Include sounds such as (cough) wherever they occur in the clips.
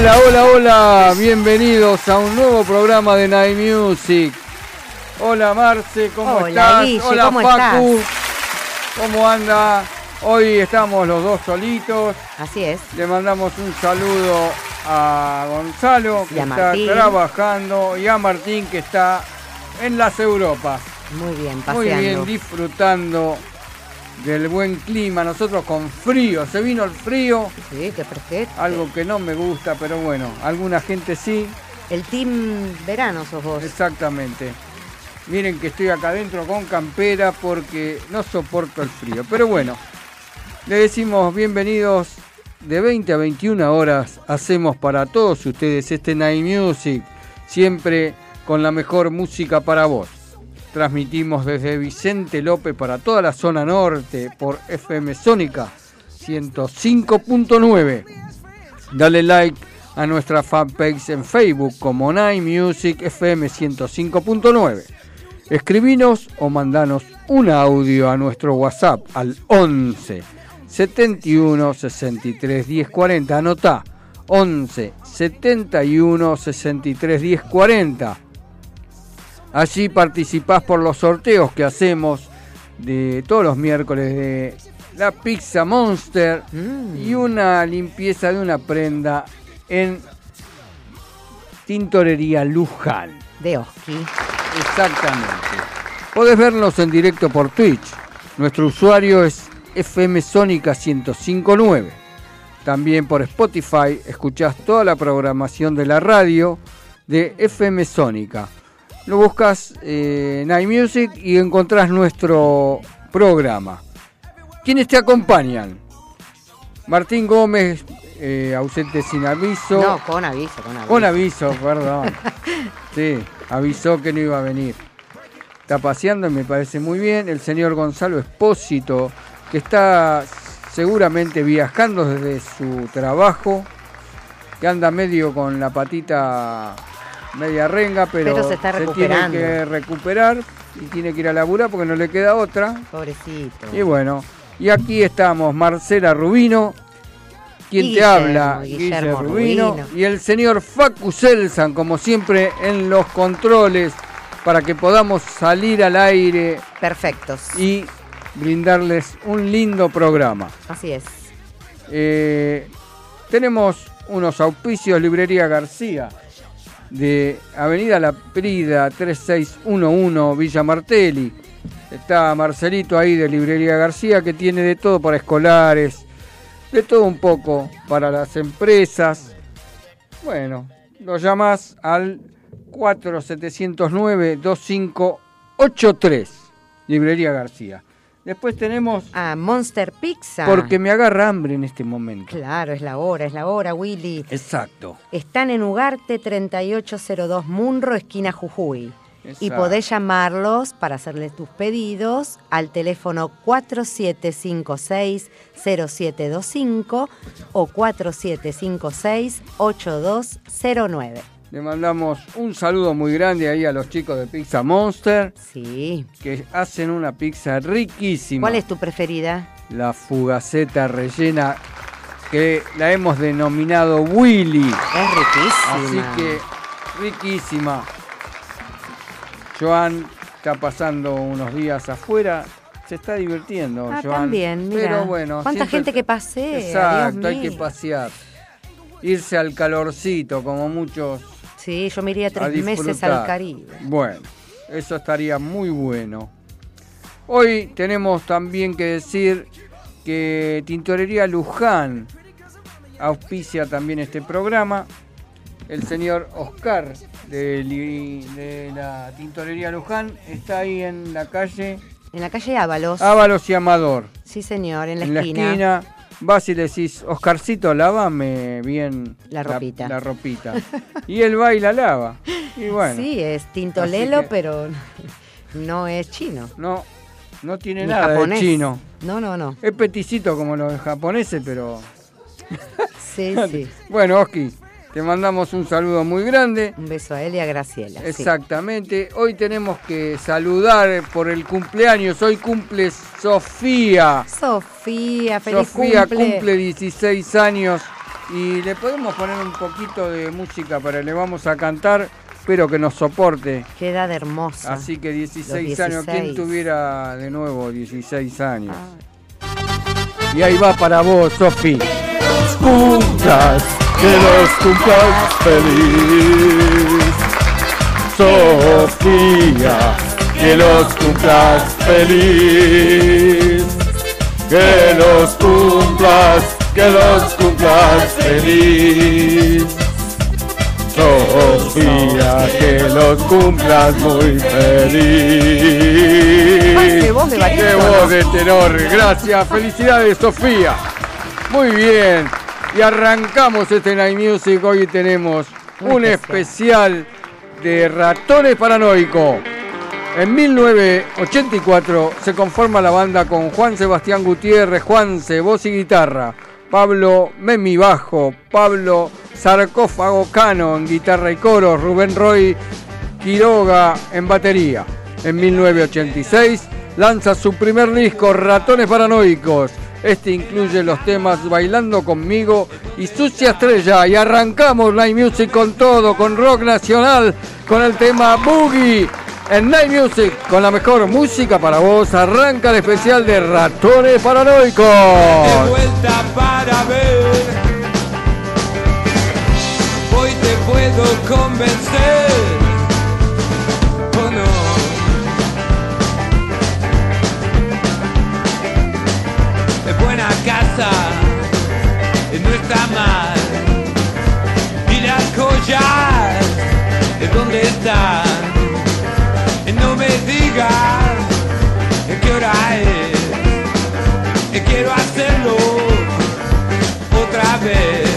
Hola, hola, hola, bienvenidos a un nuevo programa de Night Music. Hola Marce, ¿cómo Hola, estás? Guille, hola ¿cómo Facu, ¿cómo anda? Hoy estamos los dos solitos. Así es. Le mandamos un saludo a Gonzalo, que está Martín. trabajando, y a Martín, que está en las Europas. Muy bien, Muy paseando. bien, disfrutando del buen clima. Nosotros con frío, se vino el frío, Sí, qué perfecto. algo que no me gusta, pero bueno, alguna gente sí. El team verano sos vos. Exactamente. Miren que estoy acá adentro con campera porque no soporto el frío. Pero bueno, le decimos bienvenidos de 20 a 21 horas. Hacemos para todos ustedes este Night Music, siempre con la mejor música para vos. Transmitimos desde Vicente López para toda la zona norte por FM Sónica 105.9. Dale like a nuestra fanpage en Facebook como Night Music FM 105.9. Escribinos o mandanos un audio a nuestro WhatsApp al 11 71 63 10 40. Anotá 11 71 63 10 40. Allí participás por los sorteos que hacemos de todos los miércoles de la Pizza Monster Mm. y una limpieza de una prenda en Tintorería Luján. De Oski. Exactamente. Podés vernos en directo por Twitch. Nuestro usuario es FM Sónica 1059. También por Spotify escuchás toda la programación de la radio de FM Sónica. Lo buscas eh, Night Music y encontrás nuestro programa. ¿Quiénes te acompañan? Martín Gómez, eh, ausente sin aviso. No, con aviso, con aviso. Con aviso, perdón. (laughs) Sí, avisó que no iba a venir. Está paseando y me parece muy bien. El señor Gonzalo Espósito, que está seguramente viajando desde su trabajo, que anda medio con la patita media renga, pero, Pero se está tiene que recuperar y tiene que ir a laburar porque no le queda otra. Pobrecito. Y bueno, y aquí estamos, Marcela Rubino, quien te habla, Guillermo Guillermo Rubino, Rubino. y el señor Facu Selsan, como siempre, en los controles, para que podamos salir al aire Perfectos. y brindarles un lindo programa. Así es. Eh, tenemos unos auspicios, Librería García, de Avenida La Prida 3611 Villa Martelli. Está Marcelito ahí de Librería García que tiene de todo para escolares, de todo un poco para las empresas. Bueno, lo llamas al 4709-2583, Librería García. Después tenemos, Ah, Monster Pizza. porque me agarra hambre en este momento. Claro, es la hora, es la hora, Willy. Exacto. Están en Ugarte 3802 Munro, esquina Jujuy. Y Exacto. podés llamarlos para hacerles tus pedidos al teléfono 4756-0725 o 4756-8209. Le mandamos un saludo muy grande ahí a los chicos de Pizza Monster Sí. que hacen una pizza riquísima. ¿Cuál es tu preferida? La fugaceta rellena que la hemos denominado Willy. Es riquísima. Así que riquísima. Joan está pasando unos días afuera. Se está divirtiendo, Ah, Joan. también, mira. Pero bueno. ¿Cuánta siempre- gente que pasea? Exacto, Dios hay que pasear. Irse al calorcito, como muchos Sí, yo me iría tres meses al Caribe. Bueno, eso estaría muy bueno. Hoy tenemos también que decir que Tintorería Luján auspicia también este programa. el señor Oscar de la tintorería Luján. Está ahí en la calle En la calle Ábalos. Ábalos y Amador. Sí, señor, en la en la esquina. Vas y le decís, Oscarcito, lávame bien La ropita. La, ropita. (laughs) y él va y la lava. Y bueno, Sí, es tintolelo, que- pero (laughs) no es chino. no, no tiene Ni nada japonés. de chino. No, no, no. Es peticito como los japoneses, pero... Sí, (laughs) sí. Bueno, Oski, te mandamos un saludo muy grande. Un beso a él y a Graciela. sí. Exactamente. Hoy tenemos que saludar por el cumpleaños. Hoy cumple Sofía. Sofía, feliz Sofía cumple. cumple 16 años y le podemos poner un poquito de música para le vamos a cantar. Espero que nos soporte. Qué edad hermosa. Así que 16, Los años. ¿Quién 16? tuviera de nuevo 16 años? Ah, Y ahí va para vos, Sofi. Cumplas, que los cumplas feliz. Sofía, que los cumplas feliz. Que los cumplas, que los cumplas feliz. Sofía, que los cumplas muy feliz. Qué de voz de tenor. Gracias. Felicidades, Sofía. Muy bien. Y arrancamos este Night Music. Hoy tenemos un especial. de ratones paranoicos. En 1984 se conforma la banda con Juan Sebastián Gutiérrez, Juanse, voz y guitarra, Pablo Memi bajo, Pablo Sarcófago Cano en guitarra y coro, Rubén Roy Quiroga en batería. En 1986 lanza su primer disco, Ratones Paranoicos. Este incluye los temas Bailando conmigo y Sucia Estrella. Y arrancamos Night Music con todo, con rock nacional, con el tema Boogie. En Night Music, con la mejor música para vos, arranca el especial de Ratones de Paranoicos. vuelta para ver. Hoy te puedo convencer. Y no está mal. Las joyas, ¿de dónde están? Y no me digas qué hora es. Quiero hacerlo otra vez.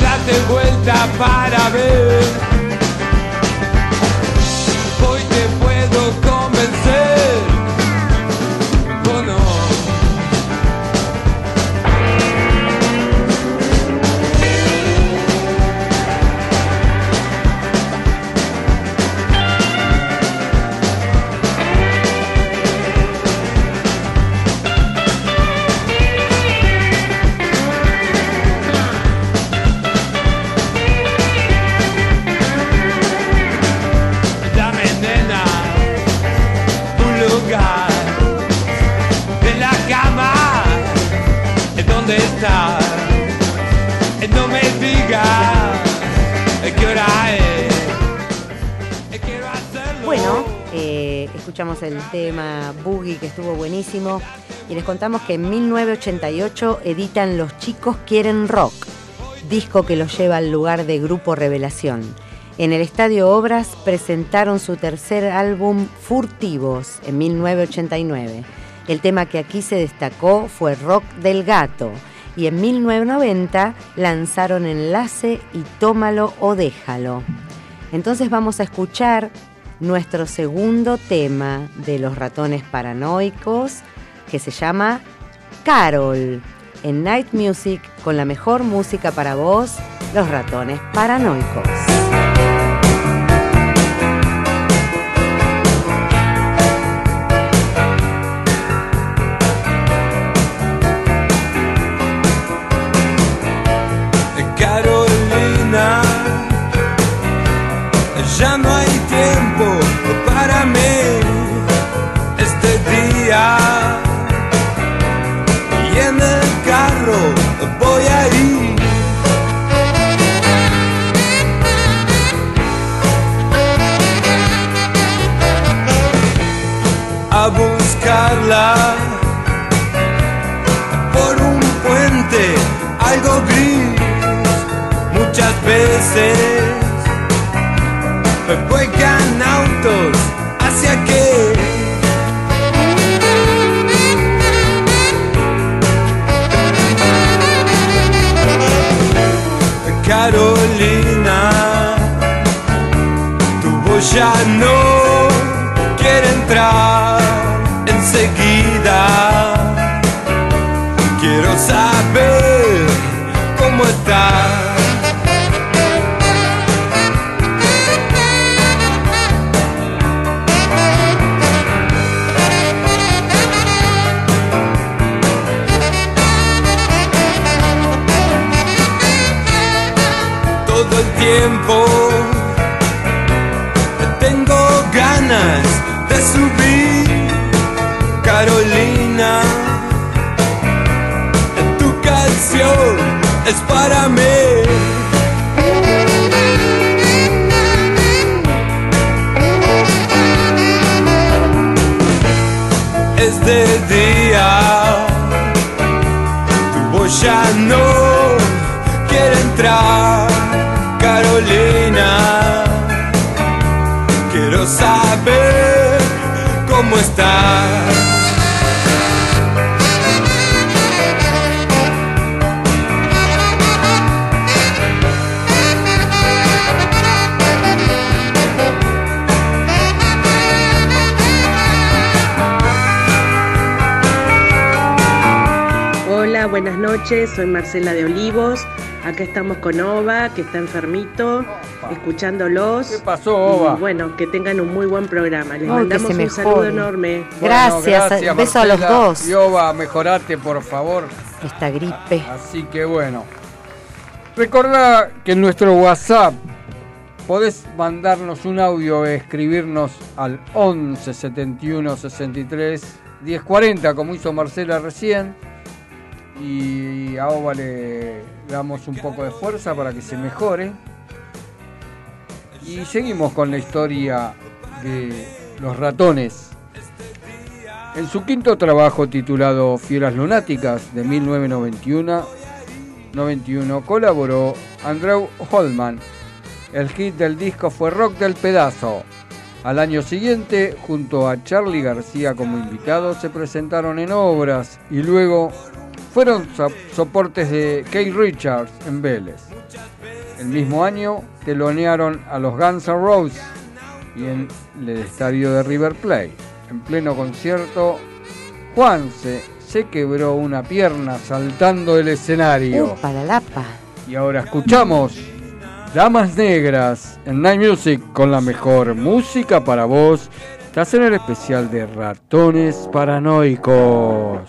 Date vuelta para ver. No me digas eh, qué hora es Eh, Bueno, eh, escuchamos el tema Boogie que estuvo buenísimo y les contamos que en 1988 editan Los chicos quieren rock, disco que los lleva al lugar de Grupo Revelación. En el Estadio Obras presentaron su tercer álbum Furtivos en 1989. El tema que aquí se destacó fue Rock del Gato y en 1990 lanzaron Enlace y Tómalo o Déjalo. Entonces vamos a escuchar nuestro segundo tema de los ratones paranoicos que se llama Carol en Night Music con la mejor música para vos, los ratones paranoicos. Veces juegan autos hacia qué Carolina, tu voz ya no quiere entrar enseguida. Quiero saber noches, soy Marcela de Olivos. Acá estamos con Ova, que está enfermito, escuchándolos. ¿Qué pasó, Ova? Y bueno, que tengan un muy buen programa. Les Oh, mandamos un mejore. saludo enorme. Gracias, beso a los dos. Y Ova, mejorate, por favor. Esta gripe. Así que bueno. Recordá que en nuestro WhatsApp podés mandarnos un audio e escribirnos al 11 71 63 10 40, como hizo Marcela recién. Y a Ova le damos un poco de fuerza para que se mejore. Y seguimos con la historia de los ratones. En su quinto trabajo titulado Fieras Lunáticas de 1991, 91, colaboró Andrew Holman. El hit del disco fue Rock del Pedazo. Al año siguiente, junto a Charlie García como invitado, se presentaron en obras y luego fueron so- soportes de Keith Richards en Vélez. El mismo año telonearon a los Guns N' Roses y en el estadio de River Plate. En pleno concierto, Juanse se quebró una pierna saltando del escenario. Upa, la lapa. Y ahora escuchamos Damas Negras en Night Music con la mejor música para vos. Estás en el especial de Ratones Paranoicos.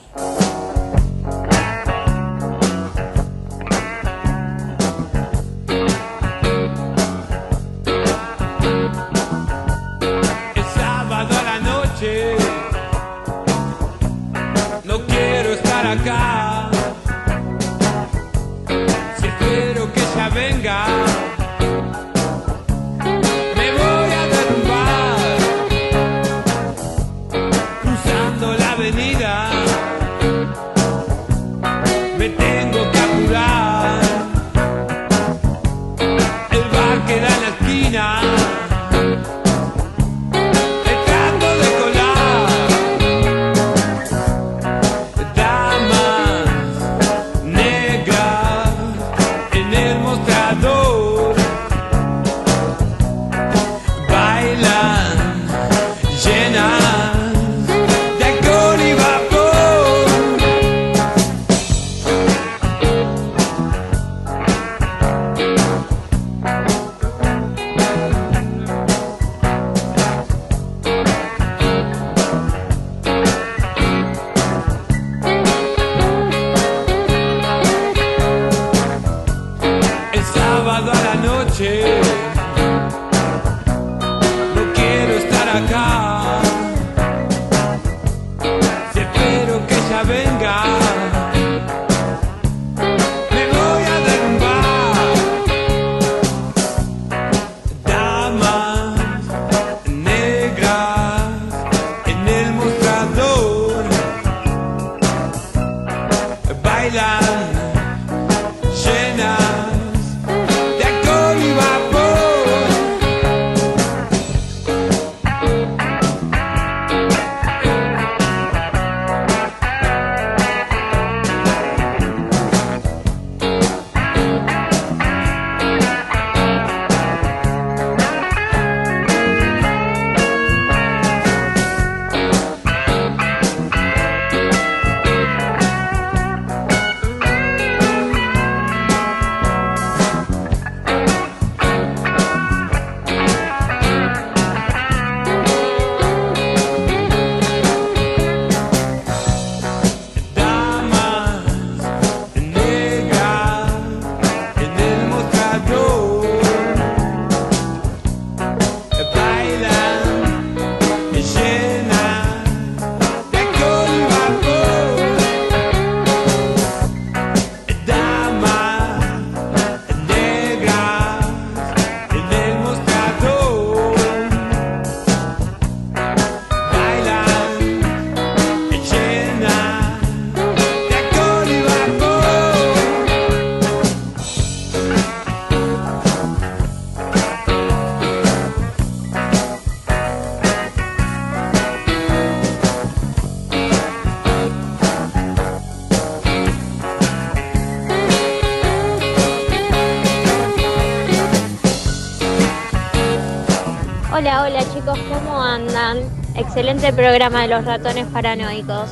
Andan? Excelente programa de los ratones paranoicos.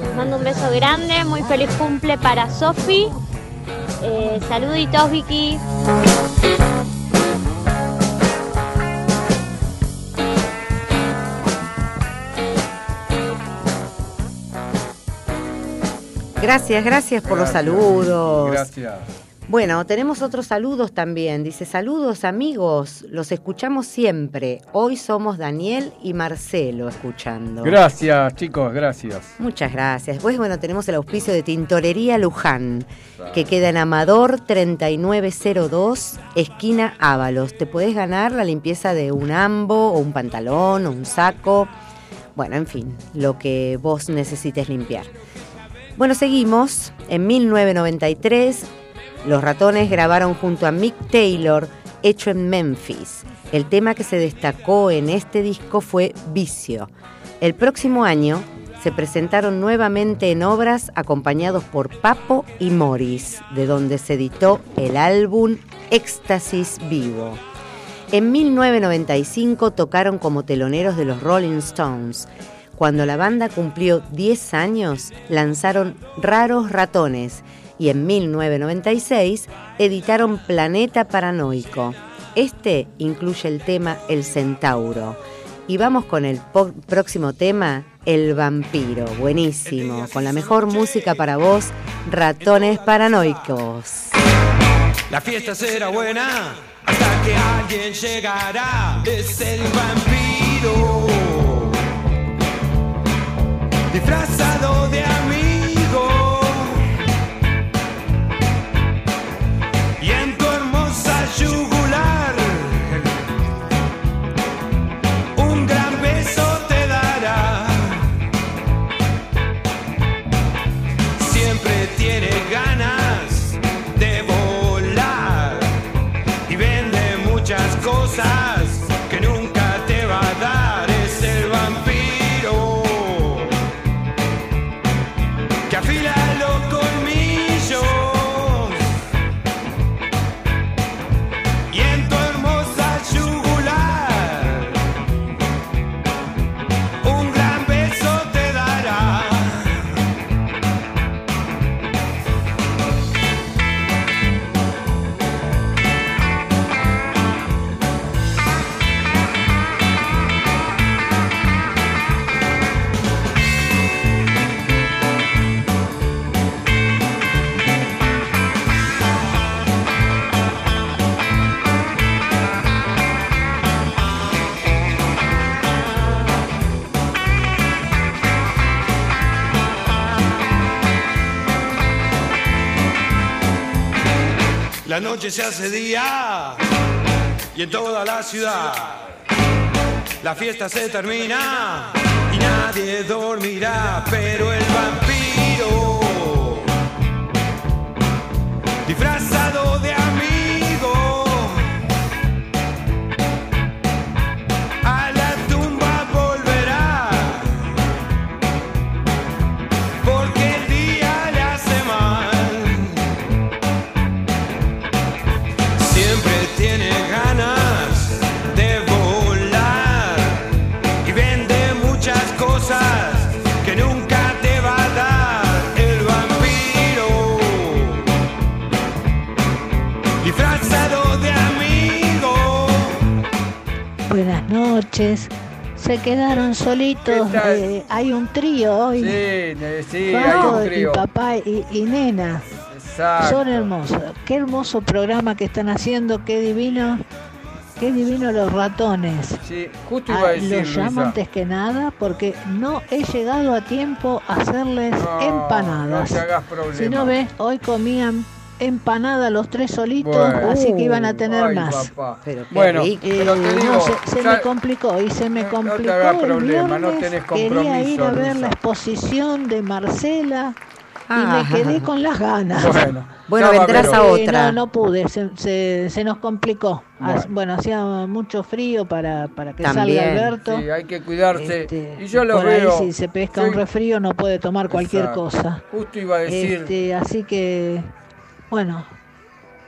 Les mando un beso grande, muy feliz cumple para Sofi. Eh, saluditos Vicky. Gracias, gracias por los saludos. Gracias. Bueno, tenemos otros saludos también. Dice, saludos amigos, los escuchamos siempre. Hoy somos Daniel y Marcelo escuchando. Gracias, chicos, gracias. Muchas gracias. Pues bueno, tenemos el auspicio de Tintorería Luján, que queda en Amador 3902, esquina Ábalos. Te podés ganar la limpieza de un ambo o un pantalón o un saco. Bueno, en fin, lo que vos necesites limpiar. Bueno, seguimos. En 1993, los ratones grabaron junto a Mick Taylor, hecho en Memphis. El tema que se destacó en este disco fue Vicio. El próximo año se presentaron nuevamente en obras acompañados por Papo y Morris, de donde se editó el álbum Éxtasis Vivo. En 1995 tocaron como teloneros de los Rolling Stones. Cuando la banda cumplió 10 años, lanzaron Raros Ratones y en 1996 editaron Planeta Paranoico. Este incluye el tema El Centauro. Y vamos con el próximo tema, El Vampiro. Buenísimo, con la mejor música para vos, Ratones Paranoicos. La fiesta será buena hasta que alguien llegará. Es el vampiro. Noche se hace día. Y en toda la ciudad la fiesta se termina. Y nadie dormirá, pero el vampiro noches. Se quedaron solitos. Eh, hay un trío hoy. Sí, hay y papá y, y nena. Exacto. Son hermosos. Qué hermoso programa que están haciendo. Qué divino. Qué divino los ratones. Sí, justo Ah, iba a decir, los llamo Luisa. antes que nada porque no he llegado a tiempo a hacerles No, empanadas. no te hagas problema. si no ves, hoy comían empanada los tres solitos, Bueno. así que iban a tener Ay, más. papá. Pero Bueno. Eh, pero te no, digo, se, se ya- me complicó y se me No- no te complicó el problema, no viernes, tenés quería ir compromiso, a ver Luisa. la exposición de Marcela Ah. y me quedé con las ganas. Bueno, Bueno, vendrás pero- a Eh, otra. No, no pude, se, se- se nos complicó. Bueno. As- Bueno, hacía mucho frío para, para que También. salga Alberto. Sí, hay que cuidarse. Este, y yo lo por veo. ahí si se pesca soy- un resfrío no puede tomar cualquier Exacto. cosa. Justo iba a decir. Este, así que, bueno,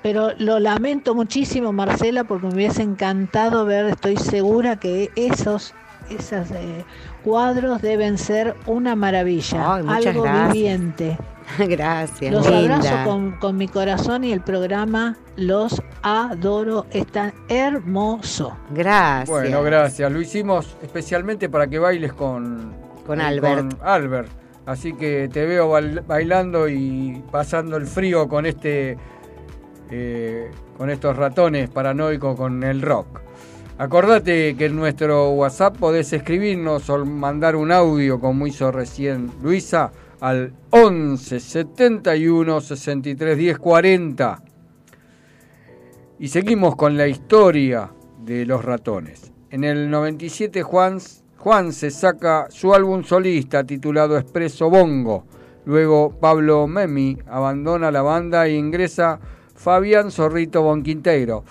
pero lo lamento muchísimo, Marcela, porque me hubiese encantado ver, estoy segura que esos esos eh, cuadros deben ser una maravilla, Ay, algo gracias. viviente. (laughs) Gracias, Los linda. abrazo con, con mi corazón y el programa los adoro, están hermoso. Gracias. Bueno, gracias. Lo hicimos especialmente para que bailes con, Con eh, Albert. con Albert. Así que te veo bail- bailando y pasando el frío con este eh, con estos ratones paranoicos con el rock. Acordate que en nuestro WhatsApp podés escribirnos o mandar un audio como hizo recién Luisa al 11 71 63 10 40. Y seguimos con la historia de los ratones. En el 97 Juan, Juan se saca su álbum solista titulado Expreso Bongo. Luego Pablo Memi abandona la banda e ingresa Fabián Zorrito Bonquinteiro.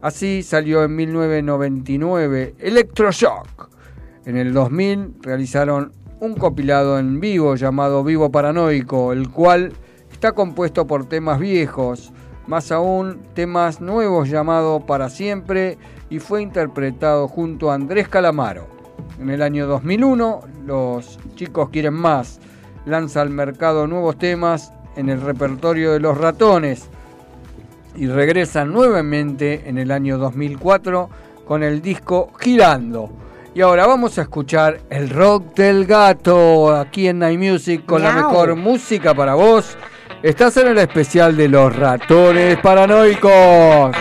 Así salió en 1999 Electroshock. En el 2000 realizaron un compilado en vivo llamado Vivo Paranoico, el cual está compuesto por temas viejos, más aún temas nuevos llamado Para Siempre y fue interpretado junto a Andrés Calamaro. En el año 2001, los chicos quieren más. Lanza al mercado nuevos temas en el repertorio de los ratones y regresan nuevamente en el año 2004 con el disco Girando. Y ahora vamos a escuchar el rock del gato aquí en Night Music con la mejor música para vos. Estás en el especial de los ratones paranoicos.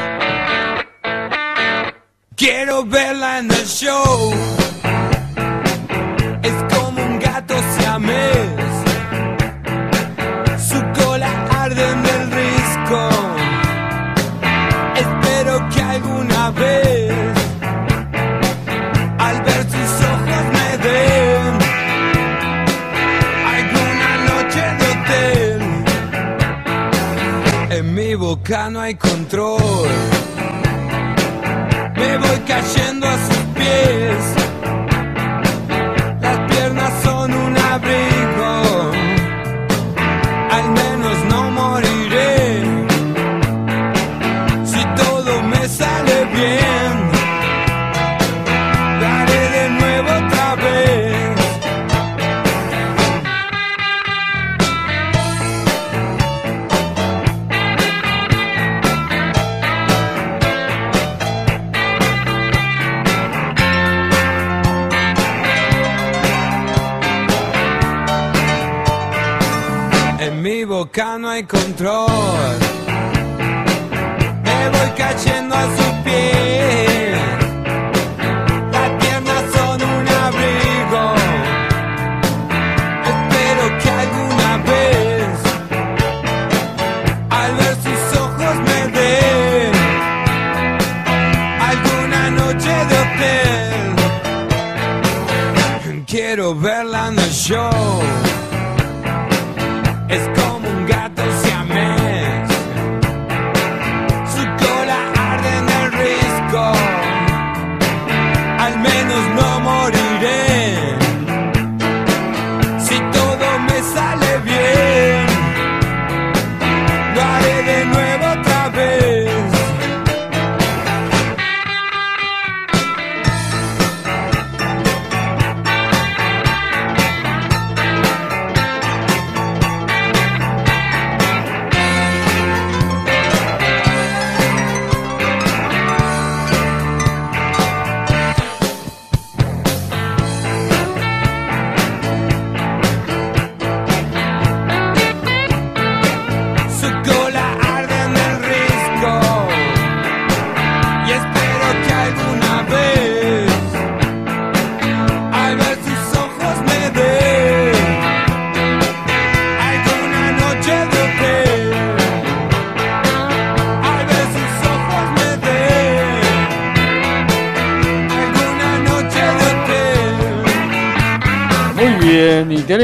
Quiero verla en el show. Gato siamés. Su cola arde en el risco. Espero que alguna vez, al ver sus ojos, me den alguna noche de hotel. En mi boca no hay control. Me voy cayendo a sus boca no hay control. Me voy cayendo a sus pies.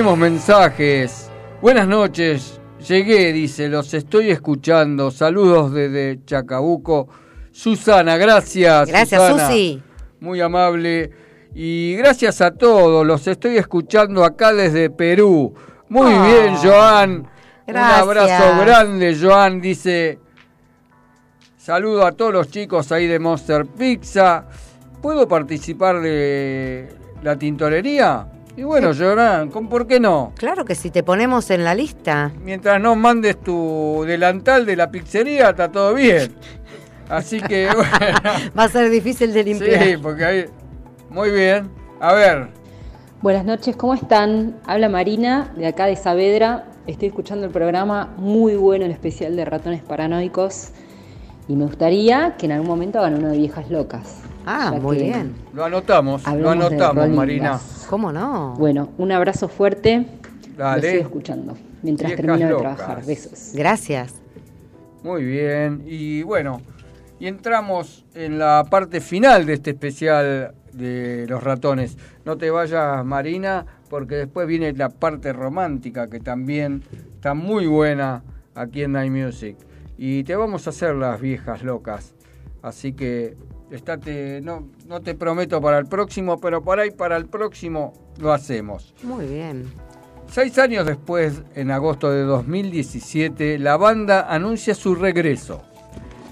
Tenemos mensajes. Buenas noches, llegué, dice, los estoy escuchando. Saludos desde Chacabuco. Susana, gracias. Gracias, Susana. Susi. Muy amable. Y gracias a todos, los estoy escuchando acá desde Perú. Muy Ah, bien, Joan. gracias. Un abrazo grande, Joan. Dice, Saludo a todos los chicos ahí de Monster Pizza. ¿Puedo participar de la tintorería? Y bueno, Llorán, ¿con- ¿por qué no? Claro que si te ponemos en la lista. Mientras no mandes tu delantal de la pizzería, está todo bien. Así que, (laughs) bueno. Va a ser difícil de limpiar. Sí, porque ahí. Muy bien. A ver, Buenas noches, ¿cómo están? Habla Marina, de acá de Saavedra. Estoy escuchando el programa muy bueno, el especial de ratones paranoicos. Y me gustaría que en algún momento hagan uno de viejas locas. Ah, muy bien. lo anotamos, lo anotamos, Marina. ¿Cómo no? Bueno, un abrazo fuerte. Dale. Lo sigo escuchando mientras Viejas termino de locas. trabajar. Besos. Gracias. Muy bien. Y bueno, y entramos en la parte final de este especial de los ratones. No te vayas, Marina, porque después viene la parte romántica que también está muy buena aquí en Night Music. Y te vamos a hacer las viejas locas. Así que estate, no, no te prometo para el próximo, pero por ahí para el próximo lo hacemos. Muy bien. Seis años después, en agosto de 2017, la banda anuncia su regreso,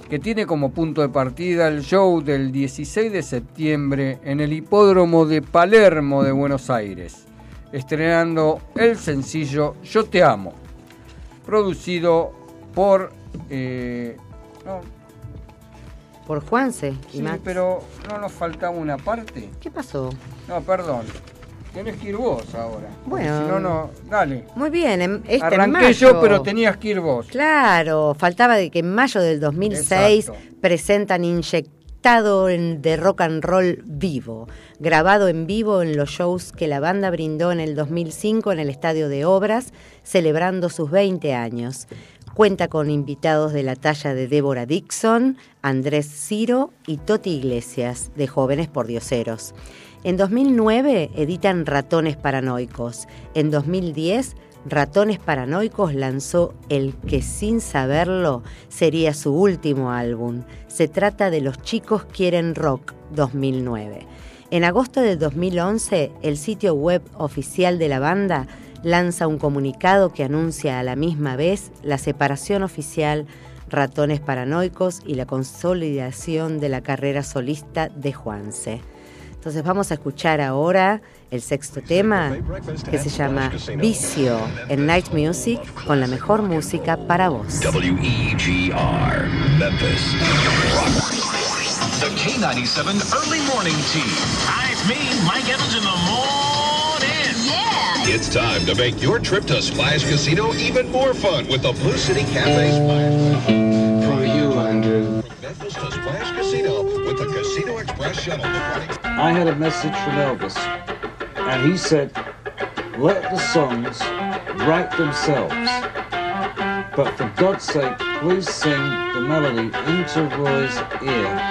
que tiene como punto de partida el show del 16 de septiembre en el hipódromo de Palermo de Buenos Aires, estrenando el sencillo Yo Te Amo, producido por... eh, no, Por Juanse y sí, Max. pero no nos faltaba una parte. ¿Qué pasó? No, perdón. Tenés que ir vos ahora. Bueno. Si no, no. Dale. Muy bien, en, este Arranqué mayo. yo, pero tenías que ir vos. Claro, faltaba de que en mayo del 2006 Exacto. presentan inyectado en, de rock and roll vivo, grabado en vivo en los shows que la banda brindó en el 2005 en el Estadio de Obras, celebrando sus 20 años. Cuenta con invitados de la talla de Débora Dixon, Andrés Ciro y Toti Iglesias, de Jóvenes por Dioseros. En 2009 editan Ratones Paranoicos. En 2010 Ratones Paranoicos lanzó el que sin saberlo sería su último álbum. Se trata de Los chicos quieren rock 2009. En agosto del 2011, el sitio web oficial de la banda lanza un comunicado que anuncia a la misma vez la separación oficial Ratones Paranoicos y la consolidación de la carrera solista de Juanse. Entonces vamos a escuchar ahora el sexto tema que se llama Vicio en Night Music con la mejor música para vos. WEGR, Memphis. The K97 Early Morning Tea. Hi, it's me, Mike Evans in the morning. Yeah. It's time to make your trip to Splash Casino even more fun with the Blue City Cafe Splash. For you, Andrew. From Memphis to Splash Casino with the Casino Express shuttle. I had a message from Elvis, and he said, let the songs write themselves. But for God's sake, please sing the melody into Roy's ear.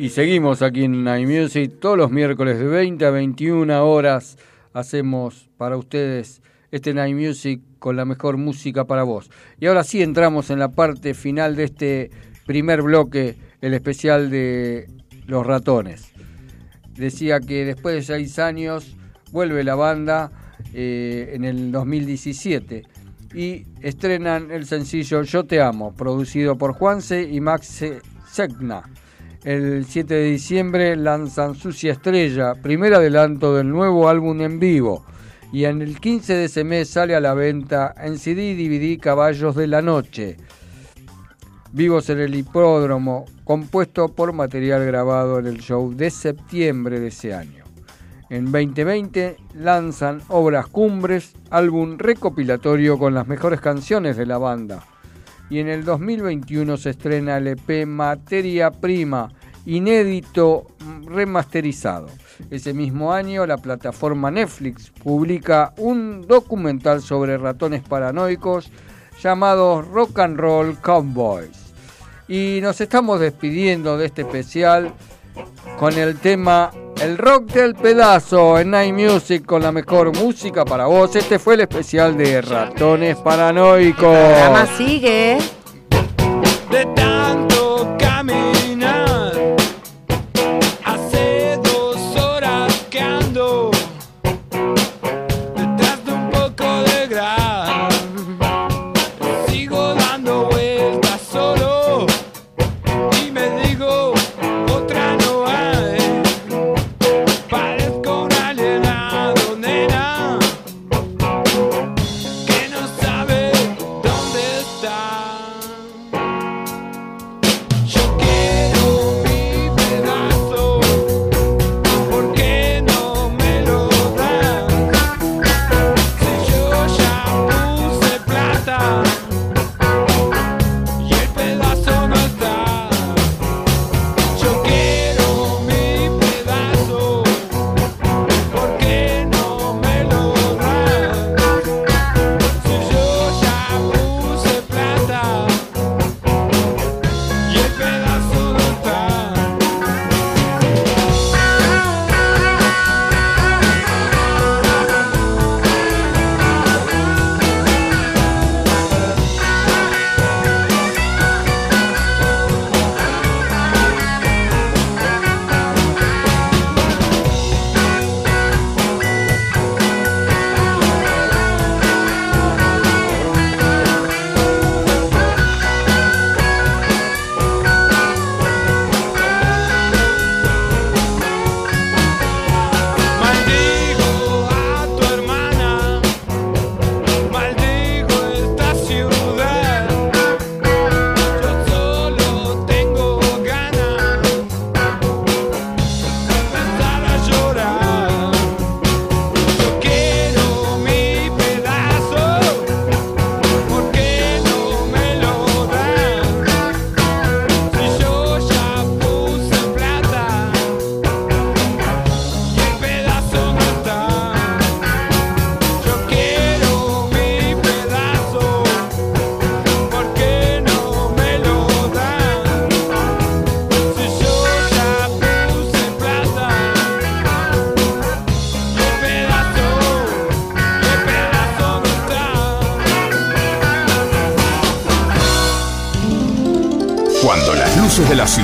Y seguimos aquí en Night Music. Todos los miércoles de 20 a 21 horas hacemos para ustedes este Night Music con la mejor música para vos. Y ahora sí entramos en la parte final de este primer bloque, el especial de los ratones. Decía que después de seis años vuelve la banda eh, en el 2017 y estrenan el sencillo Yo Te Amo, producido por Juanse y Max Segna. El 7 de diciembre lanzan Sucia Estrella, primer adelanto del nuevo álbum en vivo. Y en el 15 de ese mes sale a la venta en CD y DVD Caballos de la Noche. Vivos en el hipódromo, compuesto por material grabado en el show de septiembre de ese año. En 2020 lanzan Obras Cumbres, álbum recopilatorio con las mejores canciones de la banda. Y en el 2021 se estrena el EP Materia Prima, inédito remasterizado. Ese mismo año la plataforma Netflix publica un documental sobre ratones paranoicos llamado Rock and Roll Cowboys. Y nos estamos despidiendo de este especial con el tema El Rock del Pedazo en Night Music con la mejor música para vos. Este fue el especial de Ratones Paranoicos. El programa sigue.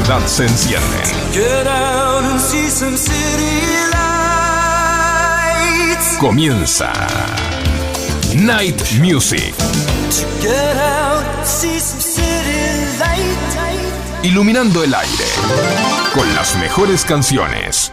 Ciudad se lights. Comienza Night Music. Iluminando el aire. Con las mejores canciones.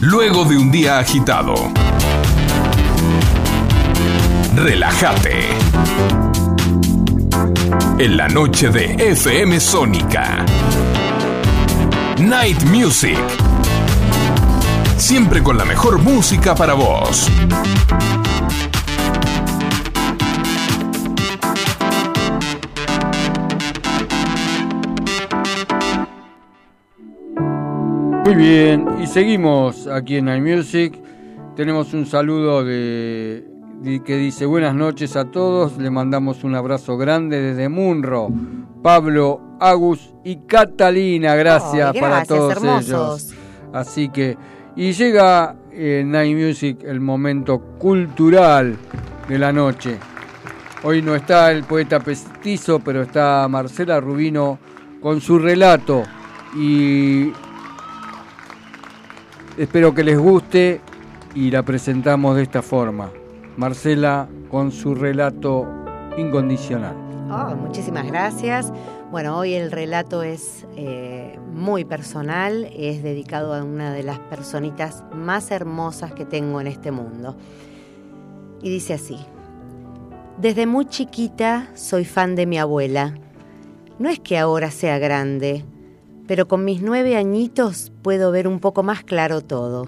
Luego de un día agitado, relájate. En la noche de FM Sónica. Night Music. Siempre con la mejor música para vos. Muy bien, y seguimos aquí en iMusic. Tenemos un saludo de, de- que dice buenas noches a todos. Le mandamos un abrazo grande desde Munro. Pablo, Agus y Catalina. Gracias, para todos hermosos. ellos. Así que, y llega en Night Music el momento cultural de la noche. Hoy no está el poeta pestizo, pero está Marcela Rubino con su relato. Y espero que les guste y la presentamos de esta forma. Marcela con su relato incondicional. Oh, muchísimas gracias. Bueno, hoy el relato es eh, muy personal, es dedicado a una de las personitas más hermosas que tengo en este mundo. Y dice así, desde muy chiquita soy fan de mi abuela. No es que ahora sea grande, pero con mis nueve añitos puedo ver un poco más claro todo.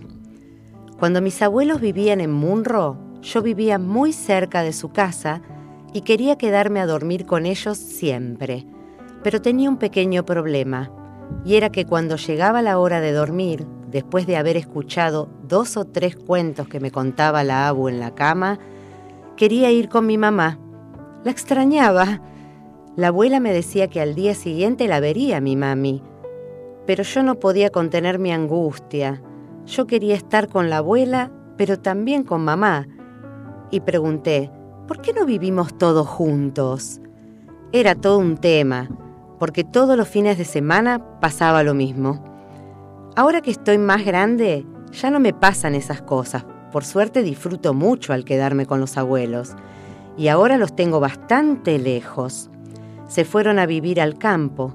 Cuando mis abuelos vivían en Munro, yo vivía muy cerca de su casa y quería quedarme a dormir con ellos siempre. Pero tenía un pequeño problema, y era que cuando llegaba la hora de dormir, después de haber escuchado dos o tres cuentos que me contaba la abu en la cama, quería ir con mi mamá. La extrañaba. La abuela me decía que al día siguiente la vería mi mami, pero yo no podía contener mi angustia. Yo quería estar con la abuela, pero también con mamá. Y pregunté, ¿por qué no vivimos todos juntos? Era todo un tema, porque todos los fines de semana pasaba lo mismo. Ahora que estoy más grande, ya no me pasan esas cosas. Por suerte disfruto mucho al quedarme con los abuelos. Y ahora los tengo bastante lejos. Se fueron a vivir al campo.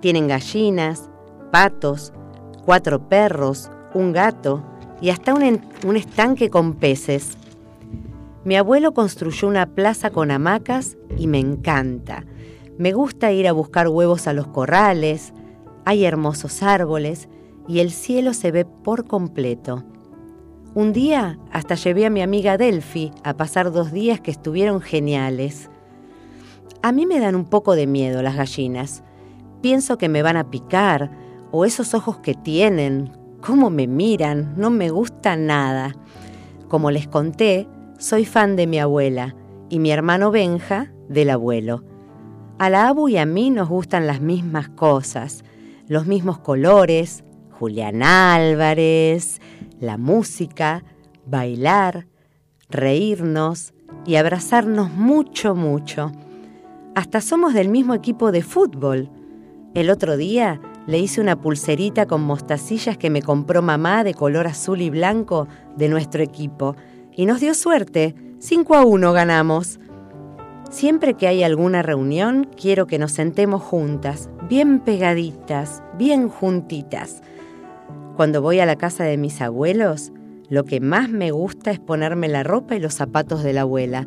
Tienen gallinas, patos, cuatro perros, un gato y hasta un, estanque con peces. Mi abuelo construyó una plaza con hamacas y me encanta. Me gusta ir a buscar huevos a los corrales, hay hermosos árboles y el cielo se ve por completo. Un día hasta llevé a mi amiga Delphi a pasar dos días que estuvieron geniales. A mí me dan un poco de miedo las gallinas. Pienso que me van a picar o esos ojos que tienen, cómo me miran, no me gusta nada. Como les conté, soy fan de mi abuela y mi hermano Benja del abuelo. A la Abu y a mí nos gustan las mismas cosas, los mismos colores, Julián Álvarez, la música, bailar, reírnos y abrazarnos mucho, mucho. Hasta somos del mismo equipo de fútbol. El otro día le hice una pulserita con mostacillas que me compró mamá de color azul y blanco de nuestro equipo. Y nos dio suerte. 5 a 1 ganamos. Siempre que hay alguna reunión, quiero que nos sentemos juntas, bien pegaditas, bien juntitas. Cuando voy a la casa de mis abuelos, lo que más me gusta es ponerme la ropa y los zapatos de la abuela.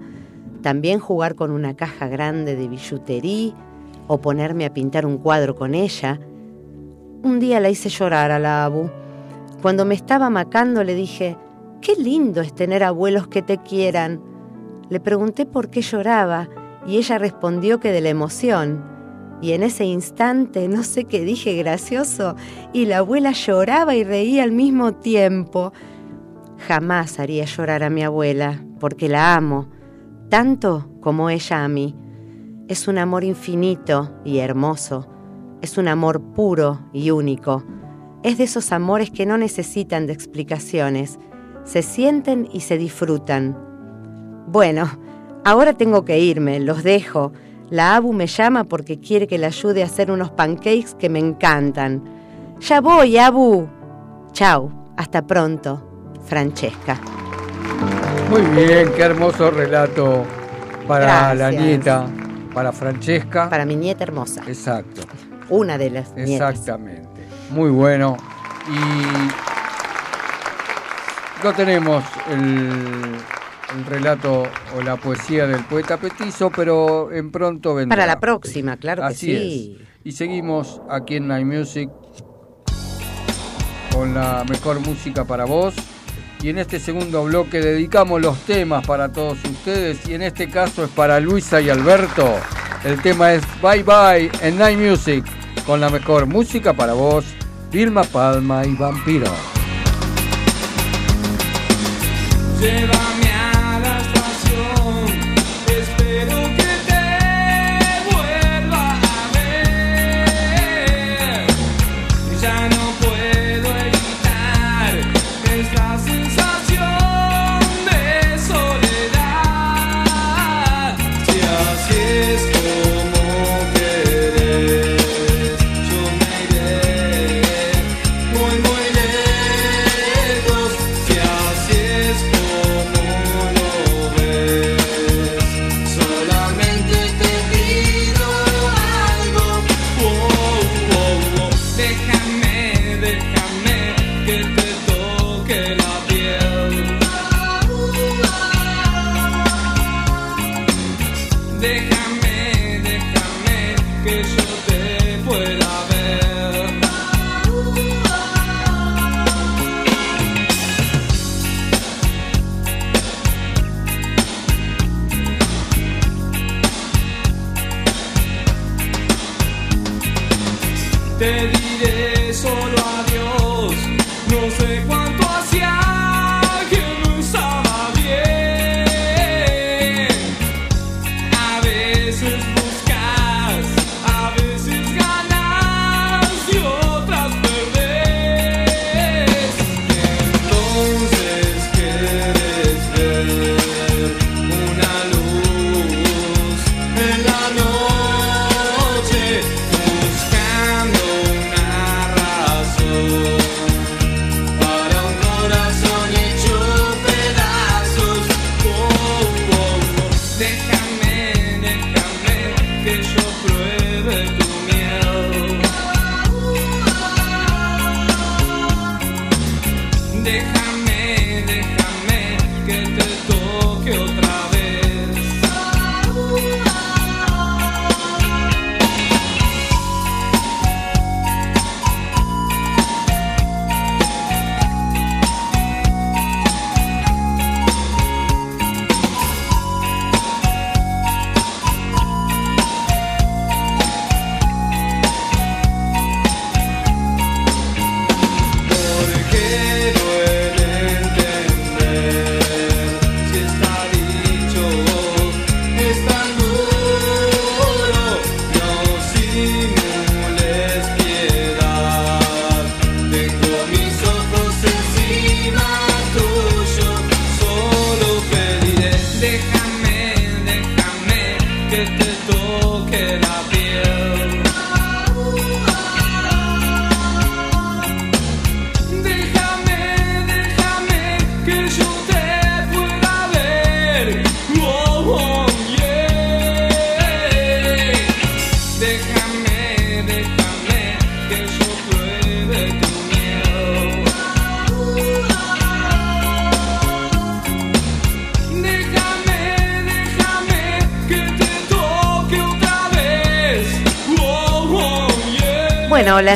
También jugar con una caja grande de billutería o ponerme a pintar un cuadro con ella. Un día la hice llorar a la Abu. Cuando me estaba macando le dije, qué lindo es tener abuelos que te quieran. Le pregunté por qué lloraba y ella respondió que de la emoción. Y en ese instante no sé qué dije gracioso y la abuela lloraba y reía al mismo tiempo. Jamás haría llorar a mi abuela porque la amo, tanto como ella a mí. Es un amor infinito y hermoso. Es un amor puro y único. Es de esos amores que no necesitan de explicaciones. Se sienten y se disfrutan. Bueno, ahora tengo que irme, los dejo. La Abu me llama porque quiere que le ayude a hacer unos pancakes que me encantan. Ya voy, Abu. Chao, hasta pronto. Francesca. Muy bien, qué hermoso relato para la nieta, para Francesca. Para mi nieta hermosa. Exacto. Una de las nietas. Exactamente. Muy bueno. Y no tenemos el, el relato o la poesía del poeta petizo, pero en pronto vendrá. Para la próxima, claro que Así sí. es. Y seguimos aquí en Night Music con la mejor música para vos. Y en este segundo bloque dedicamos los temas para todos ustedes. Y en este caso es para Luisa y Alberto. El tema es Bye Bye en Night Music con la mejor música para vos, Vilma Palma y Vampiro.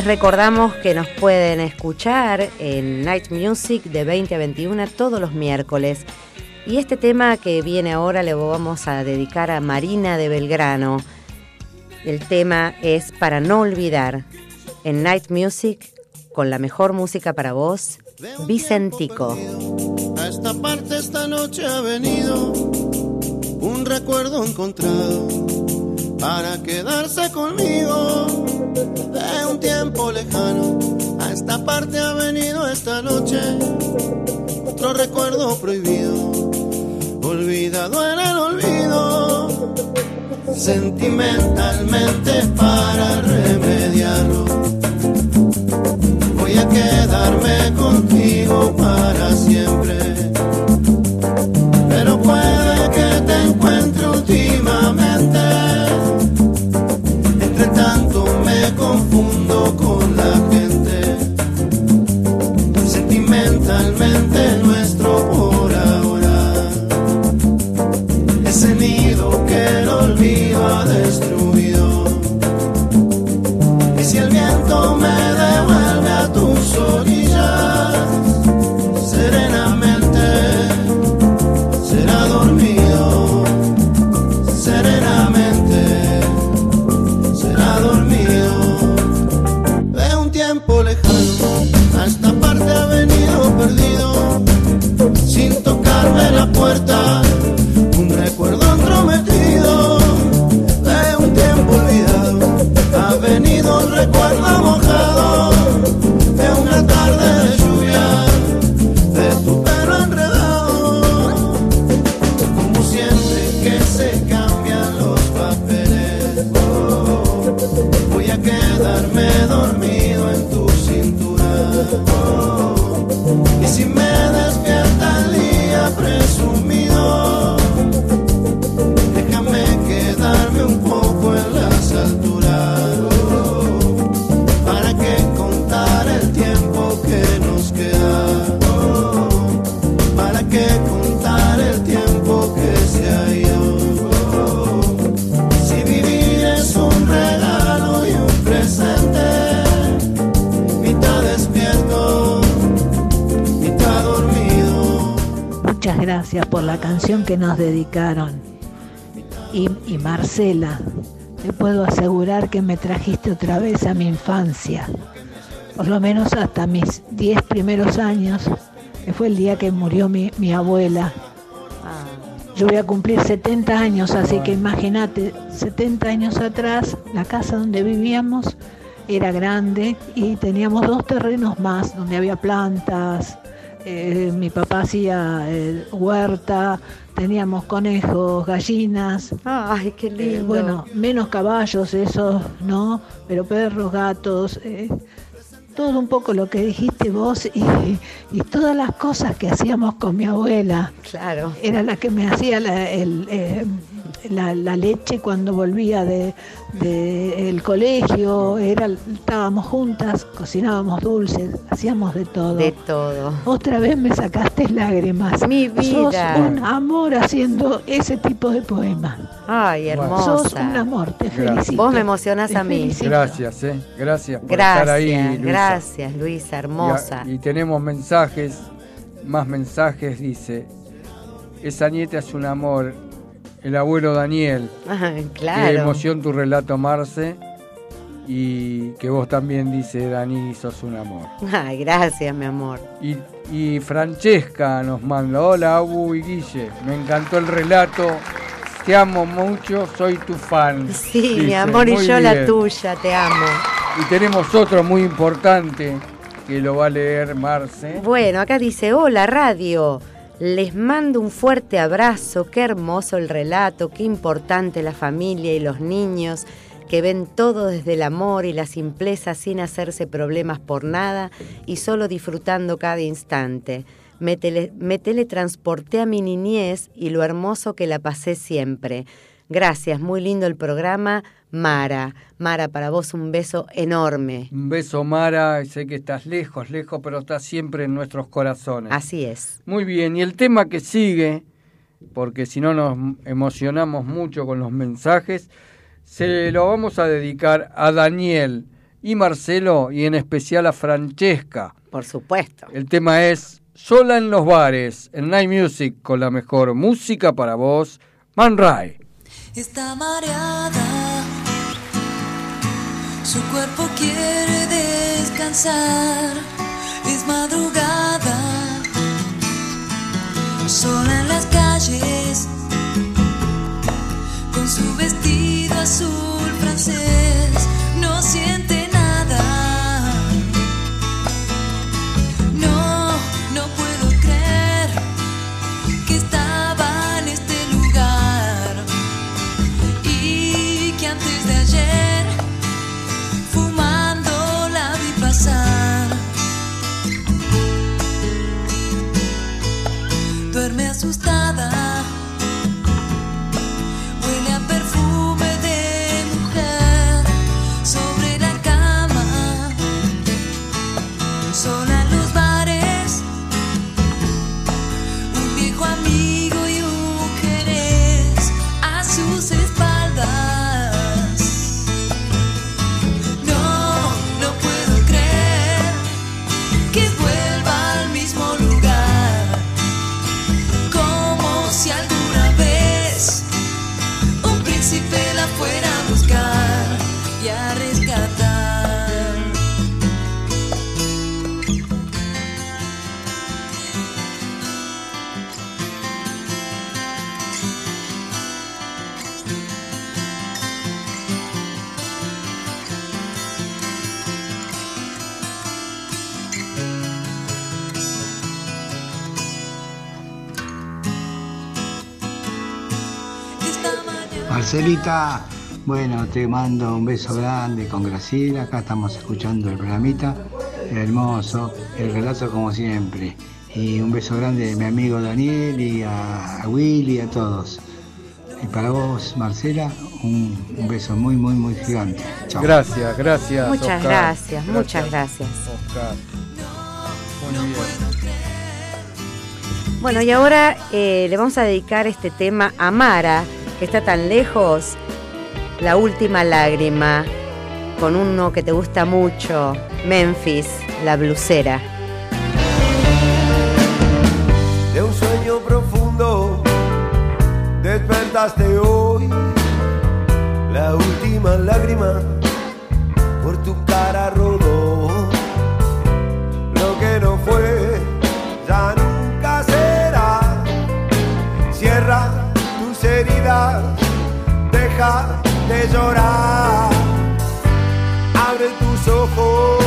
Les recordamos que nos pueden escuchar en Night Music de 20 a 21 todos los miércoles. Y este tema que viene ahora le vamos a dedicar a Marina de Belgrano. El tema es Para no olvidar. En Night Music, con la mejor música para vos, Vicentico. A esta parte esta noche ha venido un recuerdo encontrado para quedarse conmigo de un tiempo lejano. A esta parte ha venido esta noche otro recuerdo prohibido, olvidado en el olvido, sentimentalmente para remediarlo. Voy a quedarme contigo para siempre, que nos dedicaron. Y, y Marcela, te puedo asegurar que me trajiste otra vez a mi infancia. Por lo menos hasta mis 10 primeros años, que fue el día que murió mi, mi abuela. Yo voy a cumplir 70 años, así que imagínate, 70 años atrás, la casa donde vivíamos era grande y teníamos dos terrenos más donde había plantas. Eh, mi papá hacía eh, huerta, teníamos conejos, gallinas. Ay, qué lindo. Eh, bueno, menos caballos, eso, ¿no? Pero perros, gatos, eh, todo un poco lo que dijiste vos y, y todas las cosas que hacíamos con mi abuela. Claro. Era la que me hacía la, el, eh, la, la leche cuando volvía de, de el colegio, era, estábamos juntas, cocinábamos dulces, hacíamos de todo. De todo. Otra vez me sacaste lágrimas. Mi vida. Sos un amor haciendo ese tipo de poemas. Ay, hermosa. Sos un amor, te Gracias. felicito. Vos me emocionás Te a mí. felicito. Gracias, eh. Gracias por Gracias, estar ahí, Luisa. gracias, Luisa, hermosa. Y, y tenemos mensajes, más mensajes, dice. Esa nieta es un amor. El abuelo Daniel. Qué claro. emoción tu relato, Marce. Y que vos también, dice Dani, sos un amor. Ay, gracias, mi amor. Y, y Francesca nos manda, hola Abu y Guille, me encantó el relato, te amo mucho, soy tu fan. Sí, mi amor, y yo la tuya, te amo. Y tenemos otro muy importante que lo va a leer Marce. Bueno, acá dice, hola radio, les mando un fuerte abrazo, qué hermoso el relato, qué importante la familia y los niños que ven todo desde el amor y la simpleza sin hacerse problemas por nada y solo disfrutando cada instante. Me, tele- teletransporté a mi niñez y lo hermoso que la pasé siempre. Gracias, muy lindo el programa. Mara, Mara, para vos un beso enorme. Un beso Mara, sé que estás lejos, lejos, pero estás siempre en nuestros corazones. Así es. Muy bien, y el tema que sigue, porque si no nos emocionamos mucho con los mensajes, se lo vamos a dedicar a Daniel y Marcelo y en especial a Francesca. Por supuesto. El tema es Sola en los bares, en Night Music, con la mejor música para vos, Man Ray. Está mareada, su cuerpo quiere descansar, es madrugada, sola en las calles, con su vestido azul francés, Marcelita, bueno, te mando un beso grande con Graciela. Acá estamos escuchando el programita. Hermoso, el relato como siempre. Y un beso grande a mi amigo Daniel y a, Willy y a todos. Y para vos, Marcela, un, un beso muy, muy, muy gigante. Chao. Gracias, gracias. Muchas Oscar. gracias, muchas gracias. Oscar. Muy bien. Bueno, y ahora eh, le vamos a dedicar este tema a Mara, que está tan lejos. La última lágrima, con uno que te gusta mucho, Memphis, la blusera. de un sueño profundo despertaste hoy la última lágrima por tu cara rodó de llorar. Abre tus ojos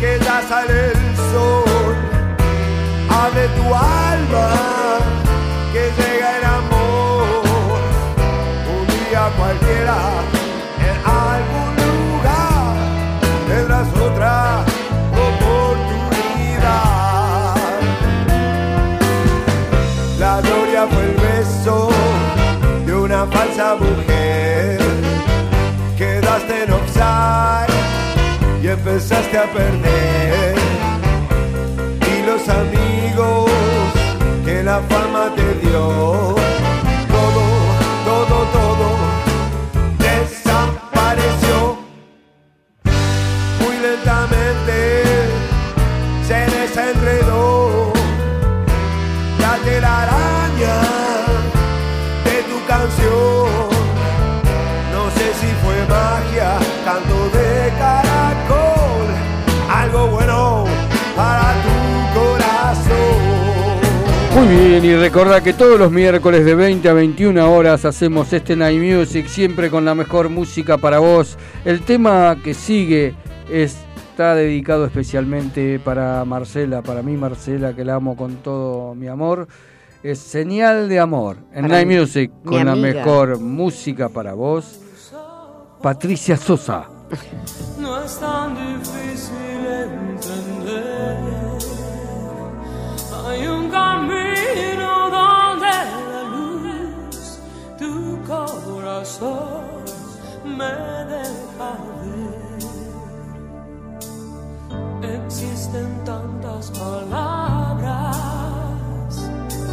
que ya sale el sol empezaste a perder y recordá que todos los miércoles de 20 a 21 horas hacemos este Night Music, siempre con la mejor música para vos. El tema que sigue está dedicado especialmente para Marcela, para mí Marcela, que la amo con todo mi amor. Es Señal de Amor en Para Night mi- Music, mi con la mejor música para vos. Patricia Sosa. No es tan difícil entender. Hay un camino me deja ver. Existen tantas palabras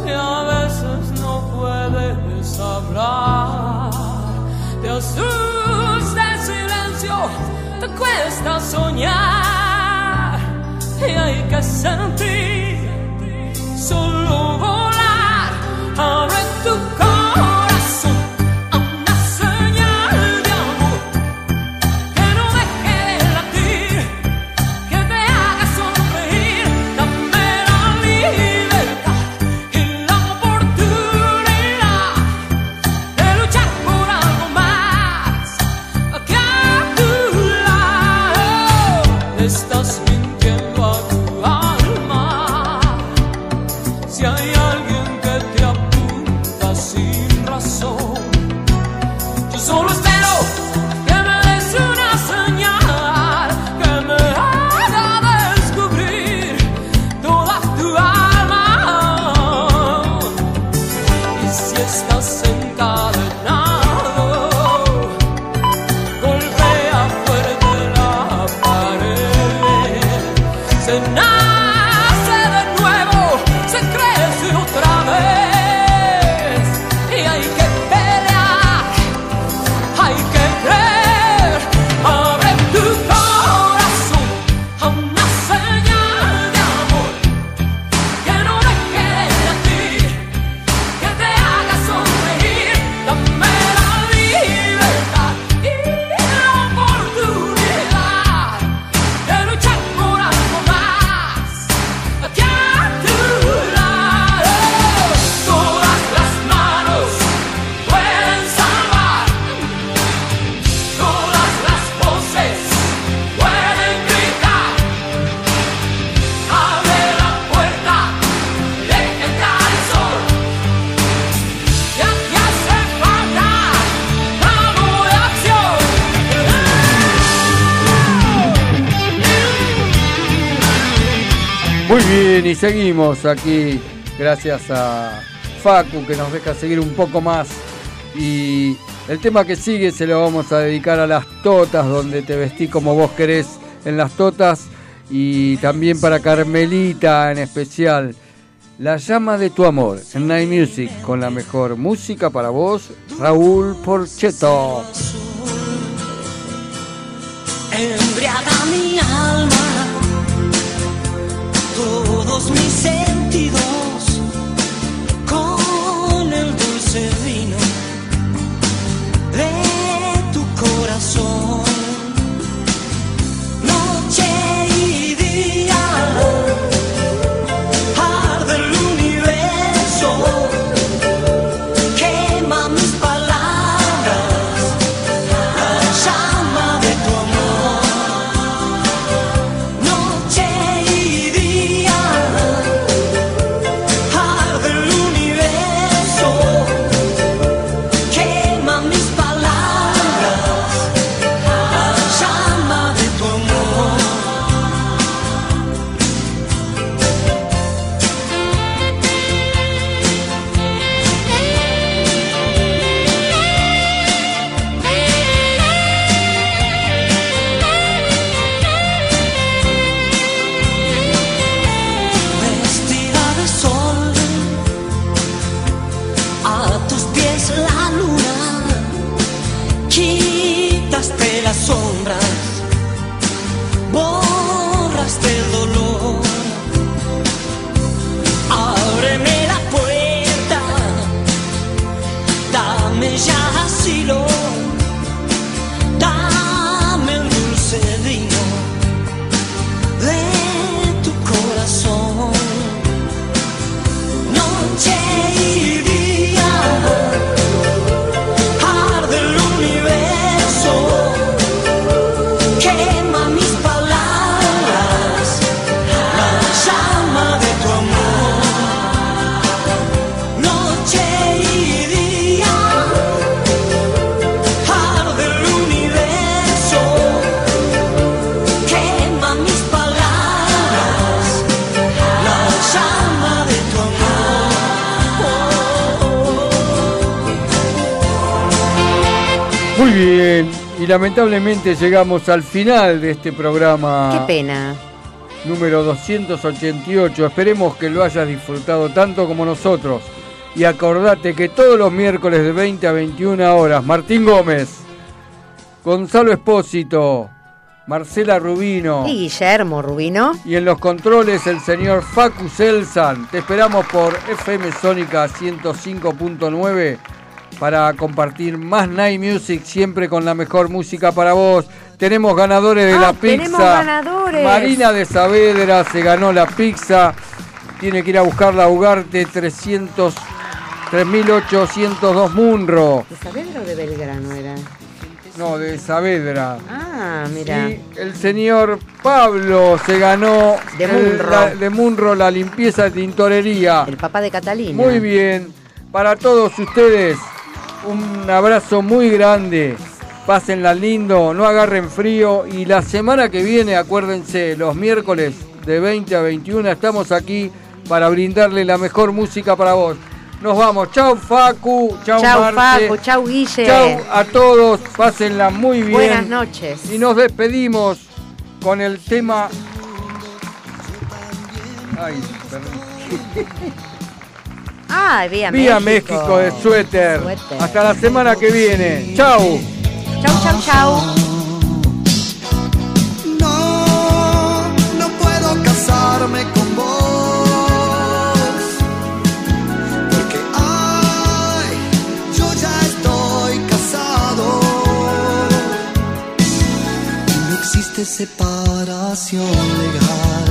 y a veces no puedes hablar. Te asusta el silencio, te cuesta soñar y hay que sentir solo Si hay y seguimos aquí gracias a Facu que nos deja seguir un poco más. Y el tema que sigue se lo vamos a dedicar a las totas, donde te vestí como vos querés en las totas. Y también para Carmelita en especial. La llama de tu amor en Night Music con la mejor música para vos, Raúl Porcheto. Todos mis sentidos lamentablemente llegamos al final de este programa. Qué pena. Número 288. Esperemos que lo hayas disfrutado tanto como nosotros. Y acordate que todos los miércoles de 20 a 21 horas, Martín Gómez, Gonzalo Espósito, Marcela Rubino. Y Guillermo Rubino. Y en los controles el señor Facu Selsan. Te esperamos por FM Sónica 105.9 para compartir más Night Music siempre con la mejor música para vos. Tenemos ganadores de Ah, la pizza. tenemos ganadores. Marina de Saavedra se ganó la pizza. Tiene que ir a buscarla a Ugarte 300 3802 Munro. ¿De Saavedra o de Belgrano era? No, de Saavedra. Ah, mira. Y el señor Pablo se ganó De el- Munro. la- de Munro la limpieza de tintorería. El papá de Catalina. Muy bien. Para todos ustedes, un abrazo muy grande. Pásenla lindo, no agarren frío. Y la semana que viene, acuérdense, los miércoles de 20 a 21 estamos aquí para brindarle la mejor música para vos. Nos vamos. Chau Facu, chau, Chau. Facu, chau, Guille. Chau a todos, pásenla muy bien. Buenas noches. Y nos despedimos con el tema. Ay, perdón. (laughs) Ah, vía, Vía México. de suéter. Suéter. Hasta la semana que viene. Chau. Chau, chau, chau. No, no puedo casarme con vos. Porque, ay, yo ya estoy casado. Y no existe separación legal.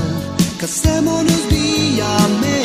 Casémonos vía México.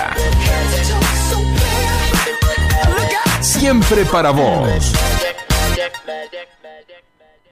Siempre para vos.